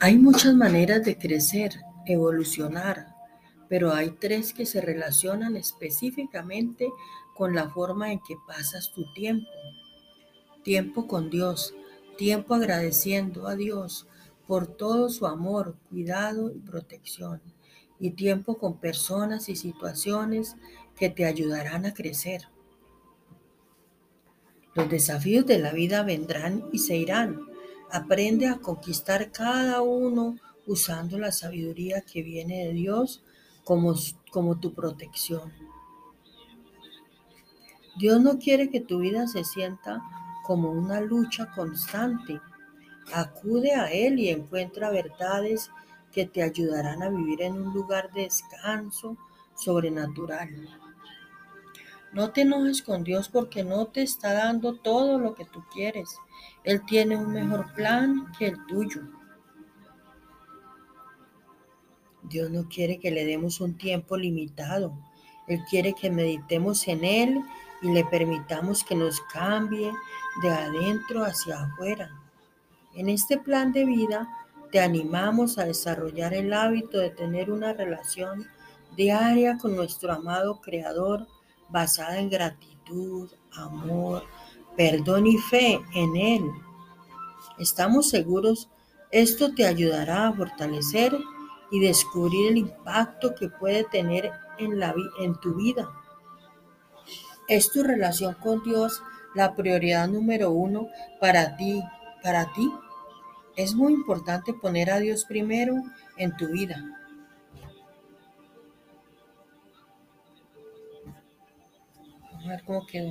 Hay muchas maneras de crecer, evolucionar, pero hay tres que se relacionan específicamente con la forma en que pasas tu tiempo. Tiempo con Dios, tiempo agradeciendo a Dios por todo su amor, cuidado y protección. Y tiempo con personas y situaciones que te ayudarán a crecer. Los desafíos de la vida vendrán y se irán Aprende a conquistar cada uno usando la sabiduría que viene de Dios como, como tu protección. Dios no quiere que tu vida se sienta como una lucha constante. Acude a Él y encuentra verdades que te ayudarán a vivir en un lugar de descanso sobrenatural. No te enojes con Dios porque no te está dando todo lo que tú quieres. Él tiene un mejor plan que el tuyo. Dios no quiere que le demos un tiempo limitado. Él quiere que meditemos en Él y le permitamos que nos cambie de adentro hacia afuera. En este plan de vida te animamos a desarrollar el hábito de tener una relación diaria con nuestro amado Creador basada en gratitud, amor, perdón y fe en Él. Estamos seguros, esto te ayudará a fortalecer y descubrir el impacto que puede tener en, la, en tu vida. Es tu relación con Dios la prioridad número uno para ti, para ti. Es muy importante poner a Dios primero en tu vida. ar kokiem